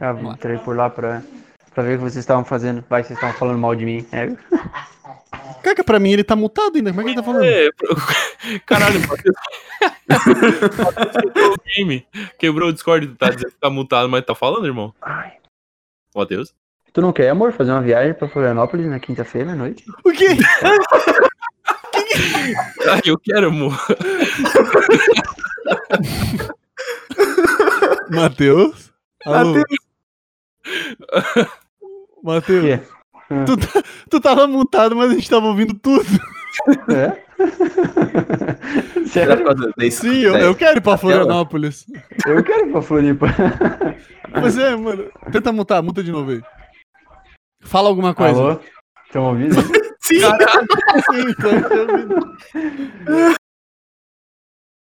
Tá, entrei por lá pra, pra ver o que vocês estavam fazendo. Vai, vocês estavam falando mal de mim. É. Caca, pra mim ele tá mutado ainda. Como é que ele tá falando? É, caralho, Matheus. quebrou o game. Quebrou o Discord, tá dizendo que tá mutado, mas tá falando, irmão? Ai. Matheus? Tu não quer, amor, fazer uma viagem pra Florianópolis na quinta-feira à noite? O quê? Ah, eu quero, amor. Matheus? Alô? Matheus? quê? Tu, tá- tu tava mutado, mas a gente tava ouvindo tudo. É? Sério? Sim, eu, eu quero ir pra Florianópolis. Eu quero ir pra Floripa. Mas é, mano. Tenta mutar, muta de novo aí. Fala alguma coisa. Alô? Estão ouvindo? Sim, Sim, tô ouvindo.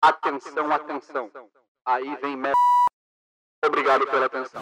Atenção, atenção. Aí vem merda. Obrigado pela atenção.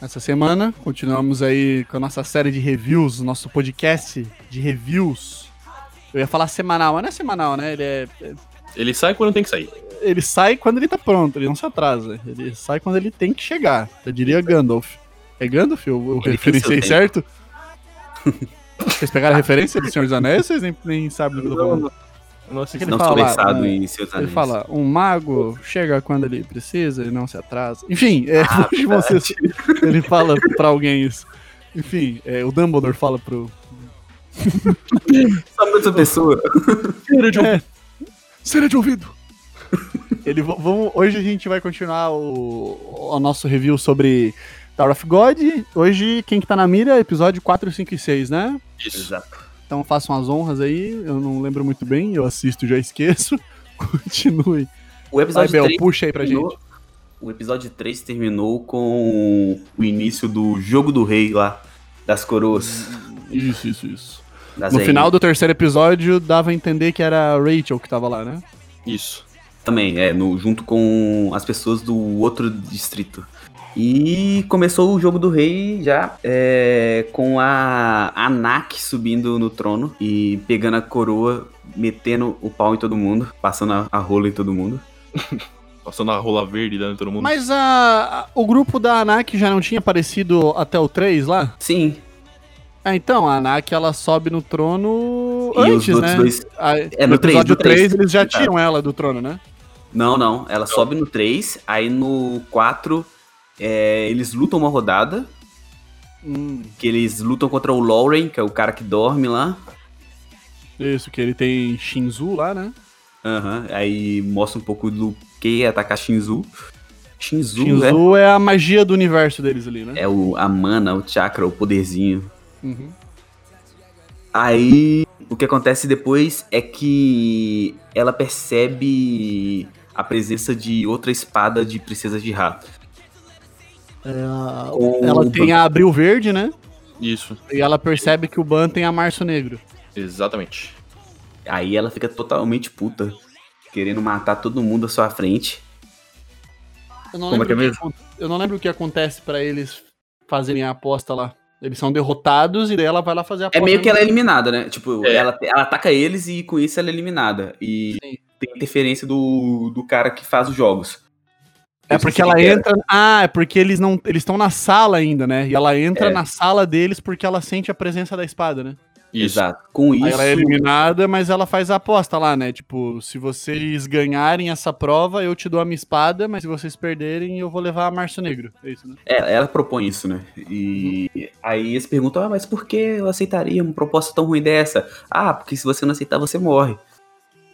essa semana. Continuamos aí com a nossa série de reviews, nosso podcast de reviews. Eu ia falar semanal, mas não é semanal, né? Ele é, Ele sai quando tem que sair. ele sai quando ele tá pronto, ele não se atrasa. Ele sai quando ele tem que chegar. Eu diria Gandalf. É Gandalf? Eu, eu referenciei certo? Vocês pegaram a referência do Senhor dos Anéis ou vocês nem, nem sabem do que eu tô falando? Nossa, Ele Não fala sou né? em seus Ele anéis. fala, um mago chega quando ele precisa e não se atrasa. Enfim, é, Ah, hoje vocês, ele fala pra alguém isso. Enfim, é, o Dumbledore fala pro... Só pra outra pessoa. É, cera de ouvido. Ele, vamos, hoje a gente vai continuar o, o nosso review sobre Tower of God. Hoje, quem que tá na mira? Episódio 4, 5 e 6, né? Isso. Exato. Então façam as honras aí. Eu não lembro muito bem, eu assisto e já esqueço. Continue. O Vai, episódio Bel, 3 puxa aí pra terminou- gente. O episódio 3 terminou com o início do jogo do rei lá, das coroas. Isso, isso, isso. Das No rainhas. final do terceiro episódio, dava a entender que era a Rachel que tava lá, né? Isso. Também, é, no, junto com as pessoas do outro distrito. E começou o jogo do rei já é, com a Anak subindo no trono e pegando a coroa, metendo o pau em todo mundo, passando a, a rola em todo mundo. Passando a rola verde dando em todo mundo. Mas a, a- o grupo da Anak já não tinha aparecido até o 3 lá? Sim, Ah, então, a Anak ela sobe no trono E antes, né? dois- A- É, no, no três, episódio no três. 3 eles já Tá. tiram ela do trono, né? Não, não. Ela sobe no 3, aí no 4 é, eles lutam uma rodada, Hum, que eles lutam contra o Lauren, que é o cara que dorme lá. isso, que ele tem Shinzu lá, né? Aham, aí mostra um pouco do que é atacar Shinzu. Shinzu? Shinzu é a magia do universo deles ali, né? É o, a mana, o chakra, o poderzinho. Uhum. Aí o que acontece depois é que ela percebe a presença de outra espada de princesa de rato. Com Ela o tem a Abril Verde, né? Isso. E ela percebe que o Ban tem a Março Negro. Exatamente. Aí ela fica totalmente puta, querendo matar todo mundo à sua frente. Eu não Como é lembro, que é o que acon- eu não lembro o que acontece pra eles fazerem a aposta lá. Eles são derrotados e daí ela vai lá fazer a É aposta. meio que ela é mesmo. eliminada, né? Tipo, É. ela, ela ataca eles e com isso ela é eliminada. E Sim. tem interferência do, do cara que faz os jogos. É porque ela entra. Ah, é porque eles não. Eles estão na sala ainda, né? E ela entra É. na sala deles porque ela sente a presença da espada, né? Isso. Exato. Com isso. Aí ela é eliminada, mas ela faz a aposta lá, né? Tipo, se vocês ganharem essa prova, eu te dou a minha espada, mas se vocês perderem, eu vou levar a Março Negro. É isso, né? É, ela propõe isso, né? E aí eles perguntam, ah, mas por que eu aceitaria uma proposta tão ruim dessa? Ah, porque se você não aceitar, você morre.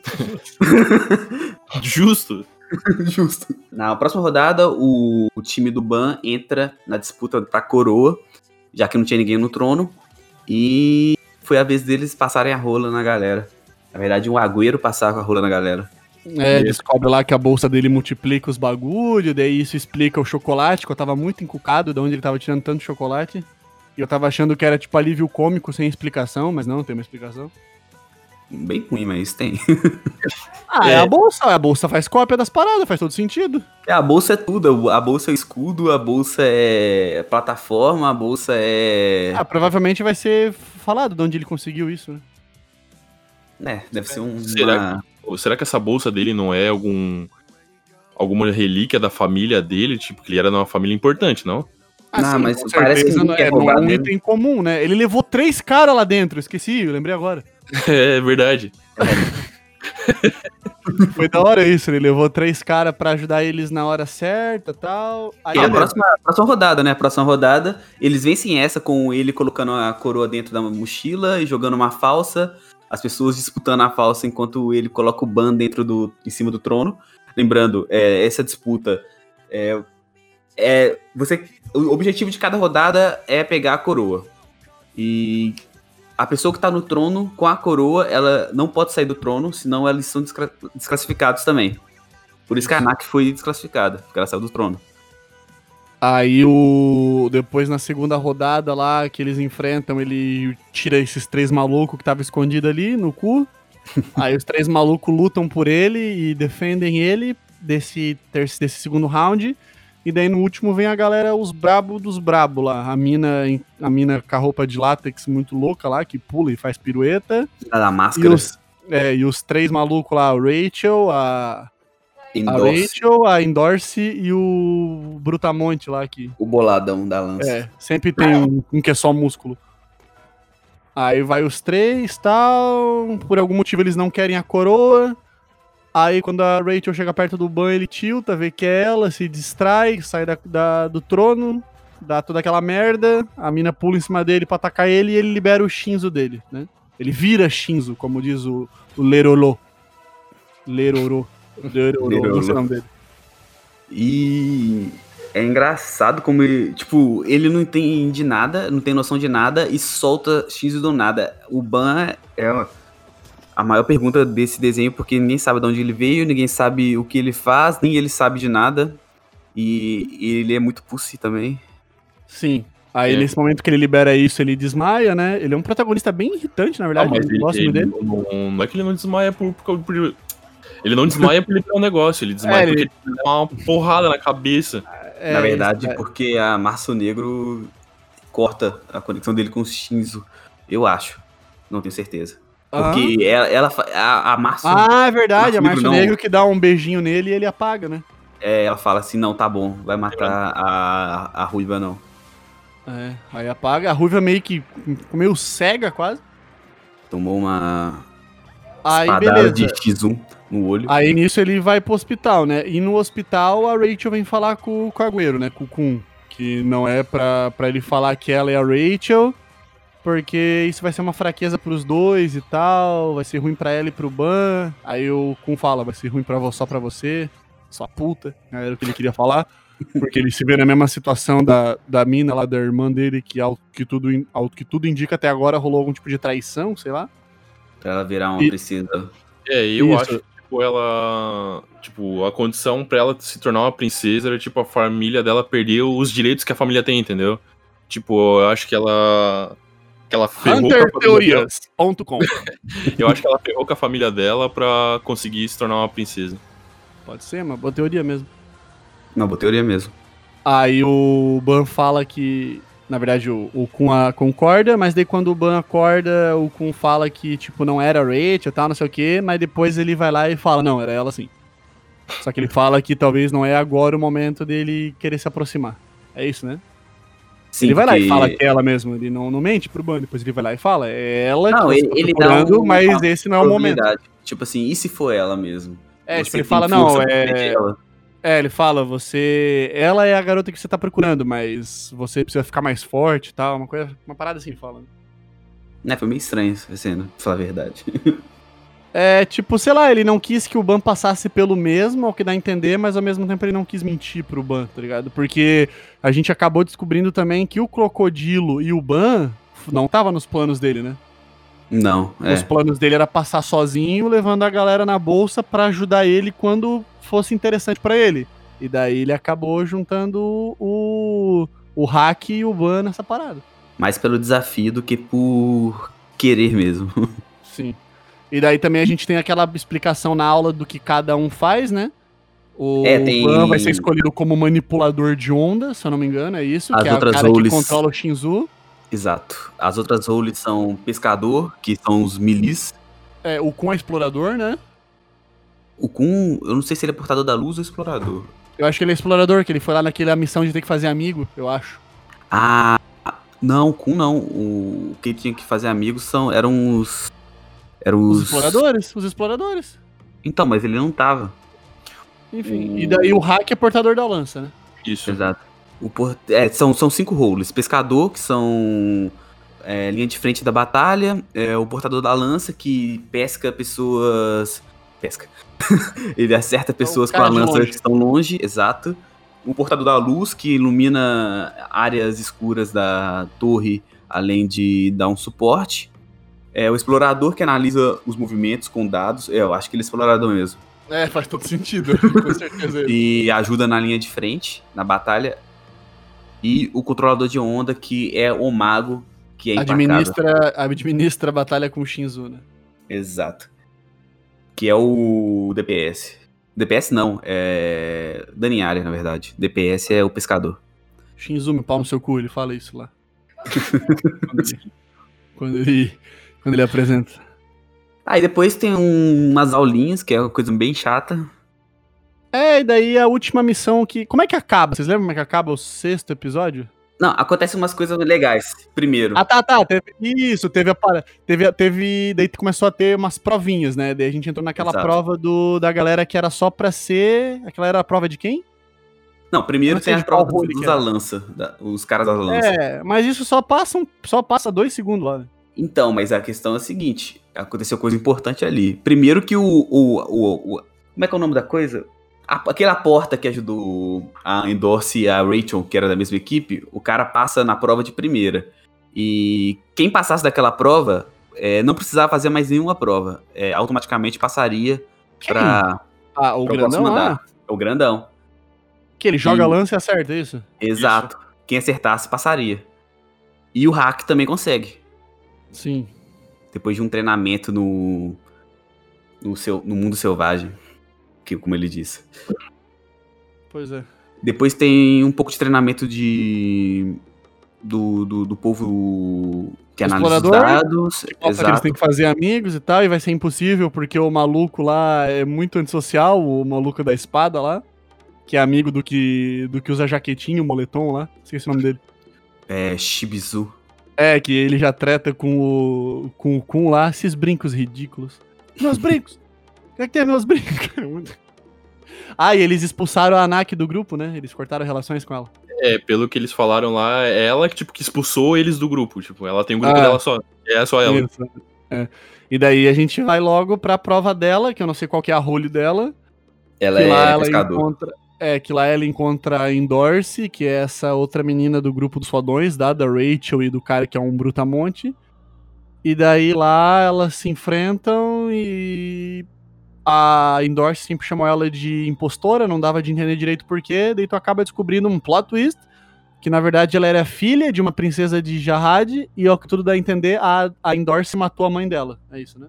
Justo. Justo. Na próxima rodada, o, o time do Ban entra na disputa pra coroa, já que não tinha ninguém no trono. E foi a vez deles passarem a rola na galera. Na verdade, um agüero passar com a rola na galera. É, descobre lá que a bolsa dele multiplica os bagulho, daí isso explica o chocolate, que eu tava muito encucado de onde ele tava tirando tanto chocolate. E eu tava achando que era tipo alívio cômico sem explicação, mas não, tem uma explicação. Bem ruim, mas tem. Ah, é, a bolsa, a bolsa faz cópia das paradas, faz todo sentido. É, a bolsa é tudo. A bolsa é escudo, a bolsa é plataforma, a bolsa é. Ah, provavelmente vai ser falado de onde ele conseguiu isso, né? É, deve ser um. Será Ou será que essa bolsa dele não é algum. alguma relíquia da família dele? Tipo, que ele era de uma família importante, não? Não, mas parece que não é, não é um dele. item comum, né? Ele levou três caras lá dentro, esqueci, eu lembrei agora. É verdade. Foi da hora isso, ele levou três caras pra ajudar eles na hora certa e tal. Aí E a próxima, próxima rodada, né? A próxima rodada, eles vencem essa com ele colocando a coroa dentro da mochila e jogando uma falsa. As pessoas disputando a falsa enquanto ele coloca o ban dentro do, em cima do trono. Lembrando, é, essa disputa é, é você, o objetivo de cada rodada é pegar a coroa. E a pessoa que tá no trono com a coroa, ela não pode sair do trono, senão eles são desclassificados também. Por isso que a Anak foi desclassificada, porque ela saiu do trono. Aí o. Depois na segunda rodada lá que eles enfrentam, ele tira esses três malucos que tava escondido ali no cu. Aí os três malucos lutam por ele e defendem ele desse, desse segundo round. E daí no último vem a galera, os brabo dos brabo lá. A mina, a mina com a roupa de látex muito louca lá, que pula e faz pirueta. A da E máscara. os, é, e os três malucos lá, o Rachel, a, a Endorse, Rachel, a Endorse e o Brutamonte lá que. o boladão da lança. É, sempre tem um, um que é só músculo. Aí vai os três tal. Por algum motivo eles não querem a coroa. Aí quando a Rachel chega perto do Ban, ele tilta, vê que é ela, se distrai, sai da, da- do trono, dá toda aquela merda. A mina pula em cima dele pra atacar ele e ele libera o Shinzo dele, né? Ele vira Shinzo, como diz o, o Lerolô. Lerorô. Lerorô, não sei o nome dele. E é engraçado como ele, tipo, ele não entende nada, não tem noção de nada e solta X do nada. O Ban é a maior pergunta desse desenho porque ninguém sabe de onde ele veio, ninguém sabe o que ele faz, nem ele sabe de nada. E, e ele é muito pussy também. Sim. Aí É. nesse momento que ele libera isso, ele desmaia, né? Ele é um protagonista bem irritante, na verdade. mas eu ele, dele. não, não é que ele não desmaia por, por, por- Ele não desmaia por ele ter um negócio, ele desmaia É, porque ele- ele dá uma porrada na cabeça. É, Na verdade, isso, é. porque a Março Negro corta a conexão dele com o Shinzo. Eu acho. Não tenho certeza. Porque ela, ela a, a Março Ah, é verdade. Março A Negro Março não. Negro que dá um beijinho nele e ele apaga, né? é, ela fala assim, não, tá bom, vai matar a, a Ruiva não. É, aí apaga. A Ruiva meio que meio cega quase. Tomou uma Aí beleza. de X1 no olho. Aí nisso ele vai pro hospital, né? E no hospital a Rachel vem falar com o Cargueiro, né? Com o Kun. Que não é pra, pra ele falar que ela é a Rachel, porque isso vai ser uma fraqueza pros dois e tal. Vai ser ruim pra ela e pro Ban. Aí o Kun fala, vai ser ruim pra, vo- só pra você, sua puta. Era o que ele queria falar. Porque ele se vê na mesma situação da, da mina lá, da irmã dele, que ao que, tudo, ao que tudo indica até agora rolou algum tipo de traição, sei lá. Pra ela virar uma E- princesa. É, eu Isso. acho que tipo, ela. Tipo, a condição pra ela se tornar uma princesa era tipo a família dela perder os direitos que a família tem, entendeu? Tipo, eu acho que ela. Que ela ferrou. HunterTeorias.com Eu acho que ela ferrou com a família dela pra conseguir se tornar uma princesa. Pode ser, uma boa teoria mesmo. Não, boa teoria mesmo. Aí o Ban fala que. Na verdade, o, o Kun a- concorda, mas daí quando o Ban acorda, o Kun fala que, tipo, não era a Rachel e tal, não sei o quê, mas depois ele vai lá e fala, não, era ela sim. Só que ele fala que talvez não é agora o momento dele querer se aproximar. É isso, né? Sim, ele vai lá e porque- fala que é ela mesmo, ele não, não mente pro Ban, depois ele vai lá e fala, é ela Não, que ele- tá ele dá procurando, um- mas esse não é o momento. Tipo assim, e se for ela mesmo? É, Você tipo, ele fala, não, é... É, ele fala, você. Ela é a garota que você tá procurando, mas você precisa ficar mais forte e tal. Uma coisa. Uma parada assim, fala. Né, foi meio estranho essa cena, pra falar a verdade. É, tipo, sei lá, ele não quis que o Ban passasse pelo mesmo, ao que dá a entender, mas ao mesmo tempo ele não quis mentir pro Ban, tá ligado? Porque a gente acabou descobrindo também que o Crocodilo e o Ban não tava nos planos dele, né? Não, Os é. planos dele era passar sozinho, levando a galera na bolsa pra ajudar ele quando fosse interessante pra ele. E daí ele acabou juntando o, o hack e o ban nessa parada. Mais pelo desafio do que por querer mesmo. Sim. E daí também a gente tem aquela explicação na aula do que cada um faz, né? O É, tem- Ban vai ser escolhido como manipulador de onda, se eu não me engano, é isso? As que é o outras cara que roles- controla o Shinzu. Exato. As outras roles são pescador, que são os milis. É, o Kun é explorador, né? O Kun, eu não sei se ele é portador da luz ou explorador. Eu acho que ele é explorador, que ele foi lá naquela missão de ter que fazer amigo, eu acho. Ah, não, o Kun não. O quem tinha que fazer amigos são eram os eram Os os, exploradores, os exploradores. Então, mas ele não tava. Enfim, O- e daí o hack é portador da lança, né? Isso. Exato. O por... é, são, são cinco roles. Pescador, que são é, linha de frente da batalha. É, o portador da lança, que pesca pessoas. Pesca. Ele acerta pessoas com a lança longe. que estão longe, exato. O portador da luz, que ilumina áreas escuras da torre, além de dar um suporte. É o explorador que analisa os movimentos com dados. É, eu acho que ele é explorador mesmo. É, faz todo sentido, com certeza. E ajuda na linha de frente, na batalha. E o controlador de onda, que é o mago, que é administra, administra a batalha com o Shinzu, né? Exato. Que é o DPS. DPS não, é Daniária, na verdade. DPS é o pescador. Shinzu, meu pau no seu cu, ele fala isso lá. quando, ele, quando, ele, quando ele apresenta. Aí depois tem um- umas aulinhas, que é uma coisa bem chata. É, e daí a última missão que. Como é que acaba? Vocês lembram como é que acaba o sexto episódio? Não, acontecem umas coisas legais. Primeiro, Ah, tá, tá. Teve, isso, teve a para. Teve, teve. Daí começou a ter umas provinhas, né? Daí a gente entrou naquela Exato. prova do, da galera que era só pra ser. Aquela era a prova de quem? não, primeiro não tem a prova dos da lança, da- os caras da lança. É, mas isso só passa, um, só passa dois segundos lá. né? Então, mas a questão é a seguinte: aconteceu coisa importante ali. Primeiro que o. o, o, o- como é que é o nome da coisa? A- aquela porta que ajudou a Endorse e a Rachel, que era da mesma equipe, o cara passa na prova de primeira. E quem passasse daquela prova é, não precisava fazer mais nenhuma prova. É, automaticamente passaria pra, Ah, o pra grandão O grandão. Que ele joga E- lance e acerta, é isso? Exato. Quem acertasse passaria. E o hack também consegue. Sim. depois de um treinamento no no, seu, no mundo selvagem, que como ele disse. Pois é. Depois tem um pouco de treinamento de do, do, do povo que analisa os dados, que eles exato. têm que fazer amigos e tal, e vai ser impossível porque o maluco lá é muito antissocial, o maluco da espada lá, que é amigo do que do que usa jaquetinho, o moletom lá, esqueci o nome dele. É Shibizu. É, que ele já treta com o com o Kun lá, esses brincos ridículos. Meus brincos! O que é que tem meus brincos? ah, e eles expulsaram a Anak do grupo, né? Eles cortaram relações com ela. É, pelo que eles falaram lá, é ela que, tipo, que expulsou eles do grupo. Tipo, ela tem o grupo Ah. dela só. É só ela. Isso. É. E daí a gente vai logo pra prova dela, que eu não sei qual que é a role dela. Ela é ela pescador. encontra. É, que lá ela encontra a Endorse, que é essa outra menina do grupo dos fodões, da, da Rachel e do cara que é um brutamonte. E daí lá elas se enfrentam e a Endorse sempre chamou ela de impostora, não dava de entender direito porquê, daí tu acaba descobrindo um plot twist, que na verdade ela era filha de uma princesa de Jarrad, e ao que tudo dá a entender, a, a Endorse matou a mãe dela. É isso, né?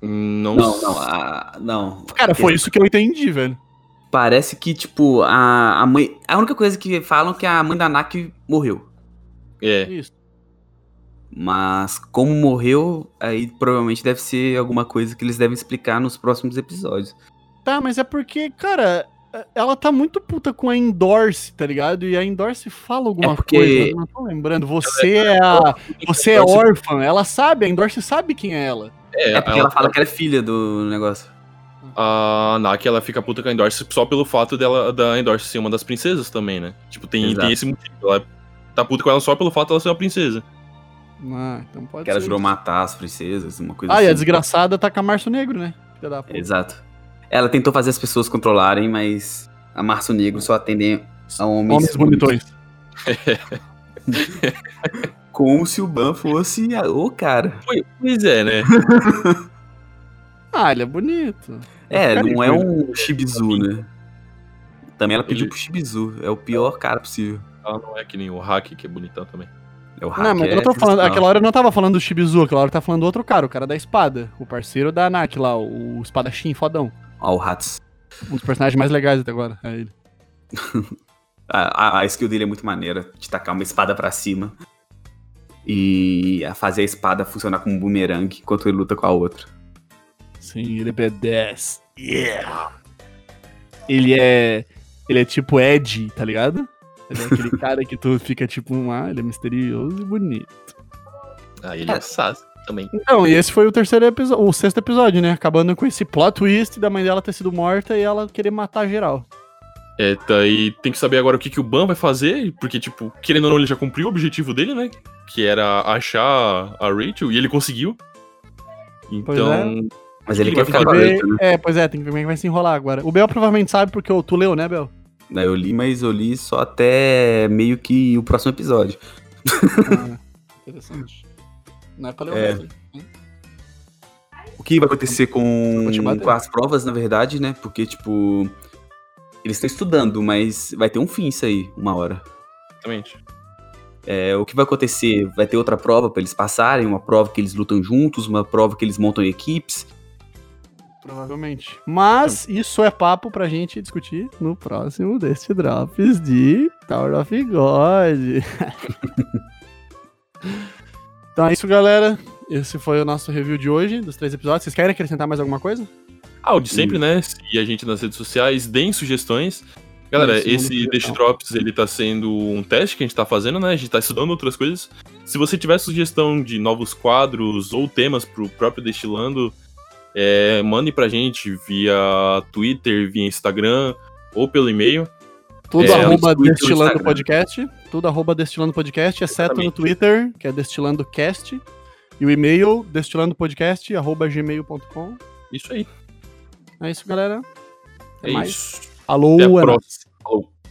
Não, Não, não, a, não. Cara, foi isso que eu entendi, velho. Parece que, tipo, a, a mãe. A única coisa que falam é que a mãe da Nak morreu. É. Isso. Mas como morreu, aí provavelmente deve ser alguma coisa que eles devem explicar nos próximos episódios. Tá, mas é porque, cara, ela tá muito puta com a Endorse, tá ligado? E a Endorse fala alguma É porque- coisa, eu não tô lembrando. Você é a. Você é órfã, ela sabe, a Endorse sabe quem é ela. É, É porque ela fala que ela é filha do negócio. A Naki, ela fica puta com a Endorse só pelo fato dela, da Endorse ser uma das princesas também, né? Tipo, tem, tem esse motivo. Ela tá puta com ela só pelo fato dela ser uma princesa. Ah, então pode Que ela jurou matar as princesas, uma coisa Ah, assim. e a desgraçada tá com a Março Negro, né? Filha da puta. Exato. Ela tentou fazer as pessoas controlarem, mas a Março Negro só atende a homens, Homens bonitões. Como se o Ban fosse o cara. Pois é, né? Ah, ele é bonito. É, Cara, não é ele- um Shibizu, né? Também ela pediu Ele- pro Shibizu. É o pior cara possível. Ela não é que nem o Hack, que é bonitão também. É o Não, hack, mas eu é não tô falando. Aquela hora eu não tava falando do Shibizu, aquela hora eu tava falando do outro cara, o cara da espada. O parceiro da Nak lá, o espadachim fodão. Ó, o Hats. Um dos personagens mais legais até agora. É ele. A, a- a skill dele é muito maneira, de tacar uma espada pra cima. E a fazer a espada funcionar como um boomerang enquanto ele luta com a outra. Sim, ele é B10. Yeah! Ele é. Ele é tipo Ed, tá ligado? Ele é aquele cara que tu fica tipo, ah, ele é misterioso e bonito. Ah, ele é, É. o Sas também. Então, e esse foi o terceiro episódio, o sexto episódio, né? Acabando com esse plot twist da mãe dela ter sido morta e ela querer matar geral. É, tá, e tem que saber agora o que, que o Ban vai fazer, porque, tipo, querendo ou não, ele já cumpriu o objetivo dele, né? Que era achar a Rachel, e ele conseguiu. Pois Então, Mas ele Ele quer vai ficar com Ver- né? É, pois é, tem que ver como é que vai se enrolar agora. O Bel provavelmente sabe porque tu leu, né, Bel? Daí eu li, mas eu li só até meio que o próximo episódio. Ah, interessante. Não é pra ler o É. resto. O que vai acontecer com, com as provas, na verdade, né? Porque, tipo. Eles estão estudando, mas vai ter um fim isso aí, uma hora. exatamente. É, o que vai acontecer? Vai ter outra prova pra eles passarem, uma prova que eles lutam juntos, uma prova que eles montam equipes. Provavelmente. Mas isso é papo pra gente discutir no próximo deste Drops de Tower of God. então é isso, galera. Esse foi o nosso review de hoje, dos três episódios. Vocês querem acrescentar mais alguma coisa? Ah, o de sempre, né? Seguir a gente nas redes sociais, deem sugestões. Galera, esse Dash. Drops, ele tá sendo um teste que a gente tá fazendo, né? A gente tá estudando outras coisas. Se você tiver sugestão de novos quadros ou temas pro próprio Destilando, é, mandem pra gente via Twitter, via Instagram ou pelo e-mail. Tudo É, arroba Twitter Destilando. Podcast. Tudo arroba Destilando Podcast, exceto no. Twitter, que é Destilando Cast. E o e-mail, destilandopodcast, arroba gmail.com. Isso aí. É isso, galera. Até É mais. isso. Alô, Até